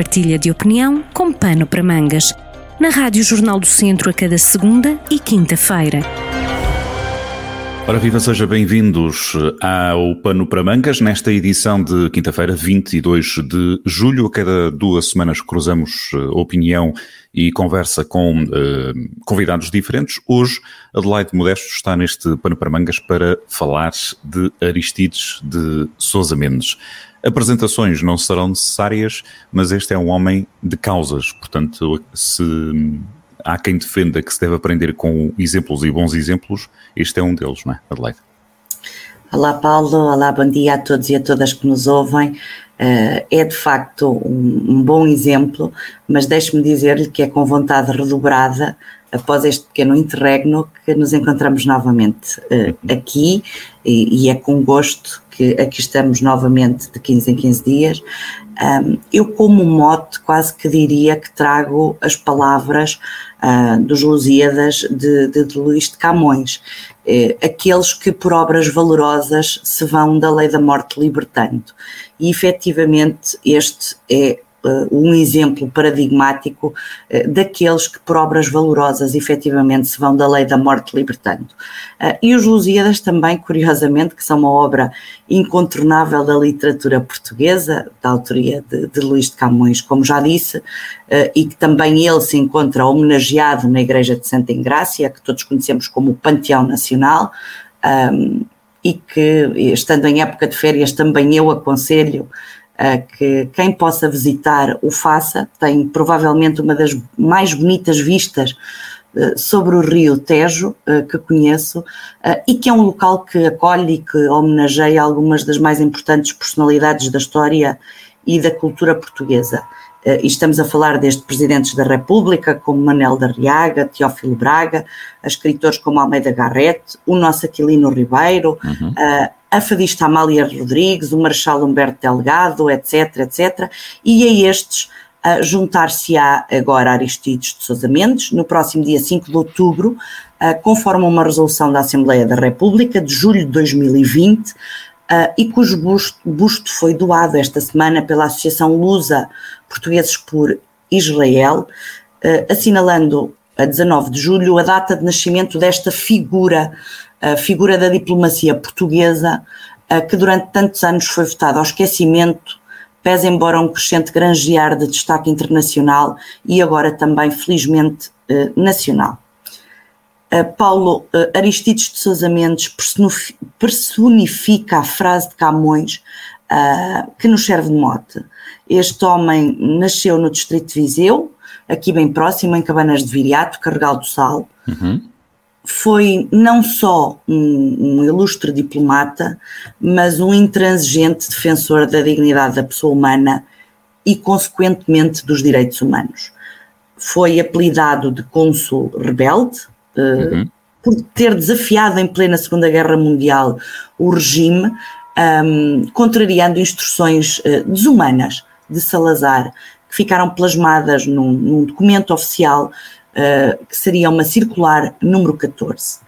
partilha de opinião com pano para mangas. Na Rádio Jornal do Centro a cada segunda e quinta-feira. Ora, viva, seja bem-vindos ao Pano para Mangas, nesta edição de quinta-feira, 22 de julho. A cada duas semanas cruzamos opinião e conversa com uh, convidados diferentes. Hoje, Adelaide Modesto está neste Pano para Mangas para falar de Aristides de Sousa Mendes. Apresentações não serão necessárias, mas este é um homem de causas, portanto, se há quem defenda que se deve aprender com exemplos e bons exemplos, este é um deles, não é, Adelaide? Olá Paulo, olá, bom dia a todos e a todas que nos ouvem. Uh, é de facto um bom exemplo, mas deixe-me dizer-lhe que é com vontade redobrada, após este pequeno interregno, que nos encontramos novamente uh, aqui e, e, é com gosto que aqui estamos novamente de 15 em 15 dias. Um, eu, como mote, quase que diria que trago as palavras uh, dos Lusíadas de, de, de Luís de Camões, eh, aqueles que por obras valorosas se vão da lei da morte libertando. E efetivamente este é um exemplo paradigmático uh, daqueles que por obras valorosas efetivamente se vão da lei da morte libertando. Uh, e os Lusíadas também, curiosamente, que são uma obra incontornável da literatura portuguesa, da autoria de, de Luís de Camões, como já disse, e que também ele se encontra homenageado na Igreja de Santa Ingrácia, que todos conhecemos como o Panteão Nacional, e que, estando em época de férias, também eu aconselho que quem possa visitar o faça, tem provavelmente uma das mais bonitas vistas eh, sobre o rio Tejo, eh, que conheço, eh, e que é um local que acolhe e que homenageia algumas das mais importantes personalidades da história e da cultura portuguesa. E estamos a falar desde presidentes da República, como Manel da Riaga, Teófilo Braga, escritores como Almeida Garrett, o nosso Aquilino Ribeiro, uhum. a fadista Amália Rodrigues, o Marechal Humberto Delgado, etc, etc, e a estes uh, juntar-se-á agora Aristides de Sousa Mendes, no próximo dia 5 de outubro, uh, conforme uma resolução da Assembleia da República de julho de 2020, uh, e cujo busto, busto foi doado esta semana pela Associação Lusa Portugueses por Israel, uh, assinalando a 19 de julho a data de nascimento desta figura a figura da diplomacia portuguesa, que durante tantos anos foi votada ao esquecimento, pese embora um crescente granjear de destaque internacional e agora também, felizmente, nacional. Paulo eh, Aristides de Sousa Mendes personifica a frase de Camões que nos serve de mote. Este homem nasceu no distrito de Viseu, aqui bem próximo, em Cabanas de Viriato, Carregal do Sal. Uhum foi não só um, um, ilustre diplomata, mas um intransigente defensor da dignidade da pessoa humana e, consequentemente, dos direitos humanos. Foi apelidado de cônsul rebelde, eh, uhum. por ter desafiado em plena Segunda Guerra Mundial o regime, um, contrariando instruções uh, desumanas de Salazar, que ficaram plasmadas num, num documento oficial uh, que seria uma circular número 14.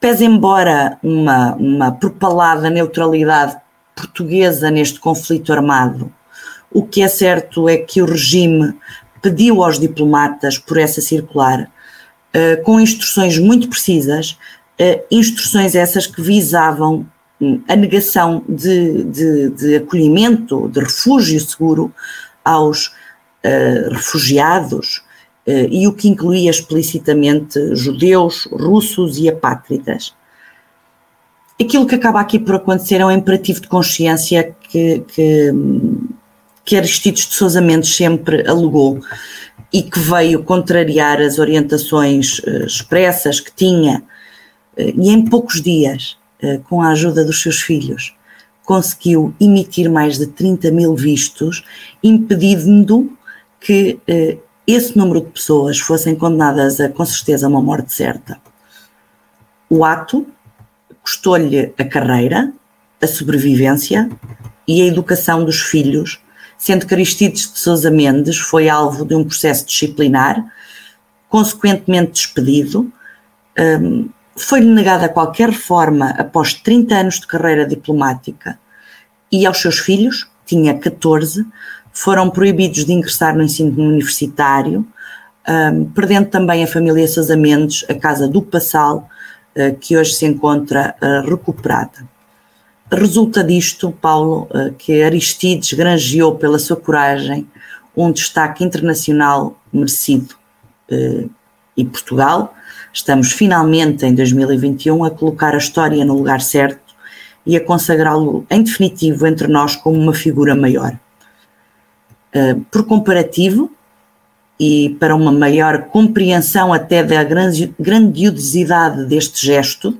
Pese embora uma, uma propalada neutralidade portuguesa neste conflito armado, o que é certo é que o regime pediu aos diplomatas por essa circular, uh, com instruções muito precisas, uh, instruções essas que visavam hum, a negação de, de, de, acolhimento, de refúgio seguro aos uh, refugiados eh, e o que incluía explicitamente judeus, russos e apátridas. Aquilo que acaba aqui por acontecer é um imperativo de consciência que, que, que Aristides de Sousa Mendes sempre alegou e que veio contrariar as orientações eh, expressas que tinha, eh, e em poucos dias, com a ajuda dos seus filhos, conseguiu emitir mais de 30 mil vistos, impedindo que esse número de pessoas fossem condenadas a, com certeza, uma morte certa. O ato custou-lhe a carreira, a sobrevivência e a educação dos filhos, sendo que Aristides de Sousa Mendes foi alvo de um processo disciplinar, consequentemente despedido, um, foi-lhe negada qualquer reforma após 30 anos de carreira diplomática e aos seus filhos, tinha 14, foram proibidos de ingressar no ensino universitário, um, perdendo também a família Sousa Mendes, a casa do Passal, uh, que hoje se encontra uh, recuperada. Resulta disto, Paulo, uh, que Aristides granjeou pela sua coragem um destaque internacional merecido. e Portugal, estamos finalmente em 2021 a colocar a história no lugar certo e a consagrá-lo em definitivo entre nós como uma figura maior. por comparativo, e para uma maior compreensão até da grandiosidade deste gesto,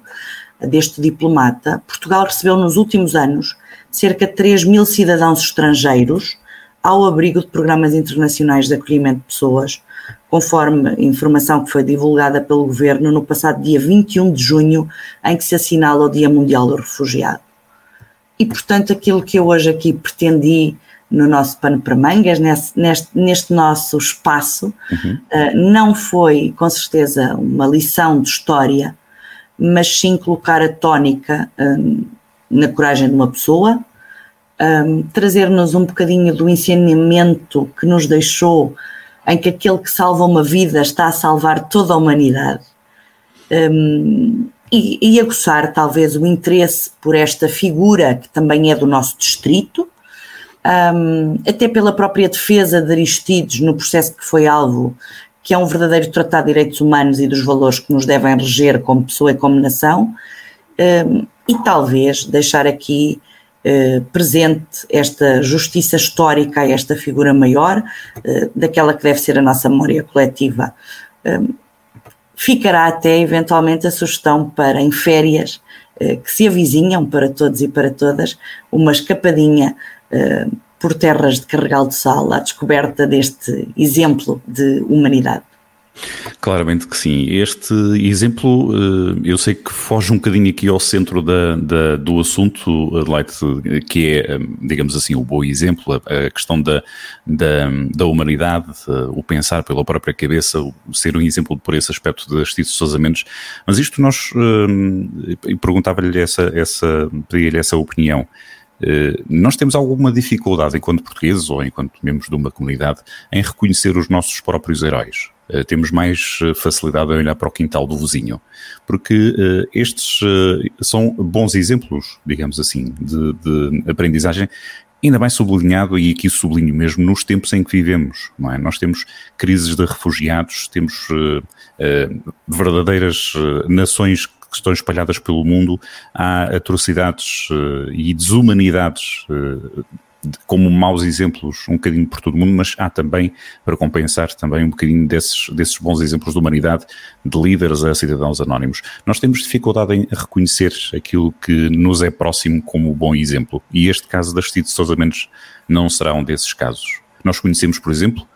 deste diplomata, Portugal recebeu nos últimos anos cerca de 3 mil cidadãos estrangeiros ao abrigo de programas internacionais de acolhimento de pessoas, conforme informação que foi divulgada pelo Governo no passado dia 21 de junho, em que se assinala o Dia Mundial do Refugiado. E, portanto, aquilo que eu hoje aqui pretendi no nosso pano para mangas, neste, neste, neste nosso espaço. Uhum. Uh, não foi, com certeza, uma lição de história, mas sim colocar a tónica um, na coragem de uma pessoa, um, trazer-nos um bocadinho do ensinamento que nos deixou, em que aquele que salva uma vida está a salvar toda a humanidade. Um, e, e aguçar talvez o interesse por esta figura que também é do nosso distrito, um, até pela própria defesa de Aristides no processo que foi alvo, que é um verdadeiro tratado de direitos humanos e dos valores que nos devem reger como pessoa e como nação, um, e talvez deixar aqui uh, presente esta justiça histórica a esta figura maior, uh, daquela que deve ser a nossa memória coletiva. Um, ficará até eventualmente a sugestão para em férias uh, que se avizinham para todos e para todas uma escapadinha eh, por terras de Carregal de Sal à descoberta deste exemplo de humanidade. Claramente que sim. Este exemplo, eh, eu sei que foge um bocadinho aqui ao centro da, da, do assunto, Adelaide, que é, eh, digamos assim, o bom exemplo, a questão da, da, da humanidade, o pensar pela própria cabeça, ser um exemplo por esse aspecto de Aristides Sousa. Mas isto nós, perguntava-lhe essa, essa, pedia-lhe essa opinião. Eh, nós temos alguma dificuldade, enquanto portugueses ou enquanto membros de uma comunidade, em reconhecer os nossos próprios heróis. Eh, temos mais eh, facilidade a olhar para o quintal do vizinho, porque estes são bons exemplos, digamos assim, de, de aprendizagem ainda bem sublinhado, e aqui sublinho mesmo, nos tempos em que vivemos, não é? Nós temos crises de refugiados, temos uh, uh, verdadeiras uh, nações estão espalhadas pelo mundo, há atrocidades uh, e desumanidades uh, como maus exemplos um bocadinho por todo o mundo, mas há também, para compensar também um bocadinho desses, desses bons exemplos de humanidade, de líderes a cidadãos anónimos. Nós temos dificuldade em reconhecer aquilo que nos é próximo como bom exemplo, e este caso da Justiça de Sousa Mendes não será um desses casos. Nós conhecemos, por exemplo,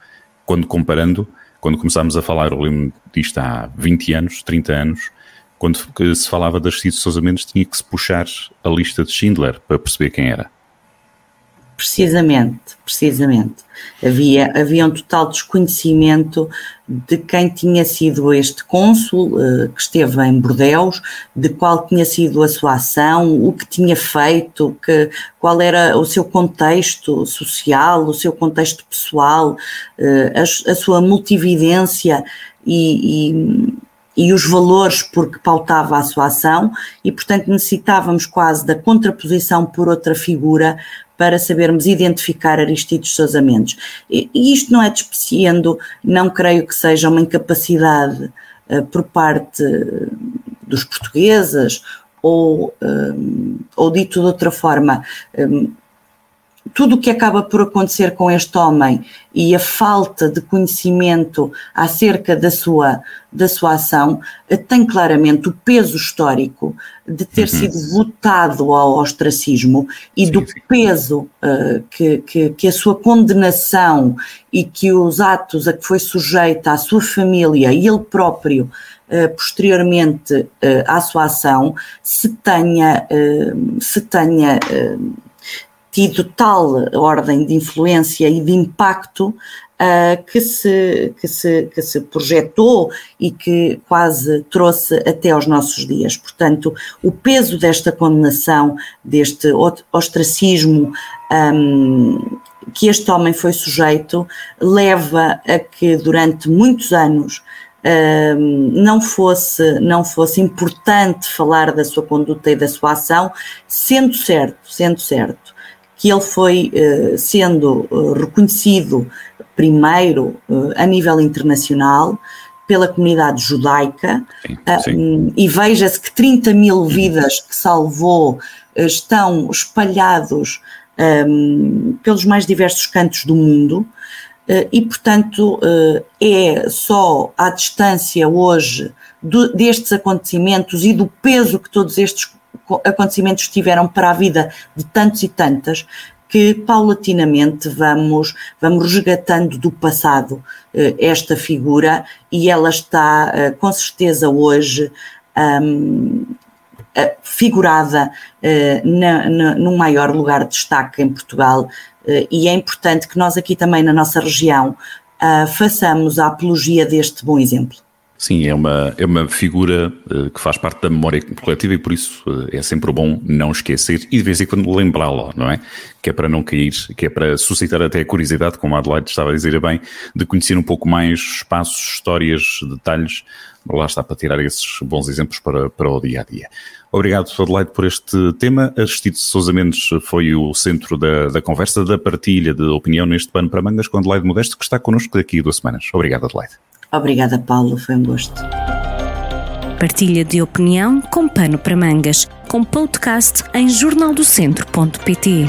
quando comparando, quando começámos a falar, eu lembro disto há 20 anos, 30 anos, quando se falava das Cid Sousa Mendes, tinha que se puxar a lista de Schindler para perceber quem era. Precisamente, precisamente. Havia, havia um total desconhecimento de quem tinha sido este cônsul uh, que esteve em Bordeus, de qual tinha sido a sua ação, o que tinha feito, que, qual era o seu contexto social, o seu contexto pessoal, uh, a, a, sua multividência e, e e os valores por que pautava a sua ação, e portanto necessitávamos quase da contraposição por outra figura para sabermos identificar Aristides Sousa Mendes. E, isto não é despreciando, não creio que seja uma incapacidade uh, por parte dos portugueses, ou, um, ou dito de outra forma, um, tudo o que acaba por acontecer com este homem e a falta de conhecimento acerca da sua, da sua ação eh, tem claramente o peso histórico de ter uhum. sido votado ao ostracismo e sim, do sim. peso uh, que, que, que, a sua condenação e que os atos a que foi sujeita a sua família e ele próprio uh, posteriormente uh, à sua ação se tenha, se tenha tido tal ordem de influência e de impacto uh, que, se, que, se, que se projetou e que quase trouxe até aos nossos dias. Portanto, o peso desta condenação, deste ostracismo um, que este homem foi sujeito leva a que durante muitos anos não fosse não fosse importante falar da sua conduta e da sua ação, sendo certo, sendo certo que ele foi uh, sendo uh, reconhecido primeiro uh, a nível internacional pela comunidade judaica sim, sim. e veja-se que 30 mil vidas que salvou estão espalhados um, pelos mais diversos cantos do mundo eh, e, portanto, eh, é só à distância hoje destes acontecimentos e do peso que todos estes acontecimentos tiveram para a vida de tantos e tantas que paulatinamente vamos, vamos resgatando do passado eh, esta figura e ela está com certeza hoje um, figurada na, na, num maior lugar de destaque em Portugal eh, e é importante que nós aqui também na nossa região uh, façamos a apologia deste bom exemplo. Sim, é uma, é uma figura uh, que faz parte da memória coletiva e por isso uh, é sempre bom não esquecer e de vez em quando lembrá-la, não é? Que é para não cair, que é para suscitar até a curiosidade, como a Adelaide estava a dizer bem, de conhecer um pouco mais espaços, histórias, detalhes. Lá está para tirar esses bons exemplos para, para o dia a dia. Obrigado, Adelaide, por este tema. Aristides Sousa Mendes foi o centro da, da conversa, da partilha de opinião neste pano para mangas com Adelaide Modesto, que está connosco daqui a duas semanas. Obrigado, Adelaide. Obrigada, Paulo. Foi um gosto. Partilha de opinião com pano para mangas, com podcast em jornaldocentro.pt.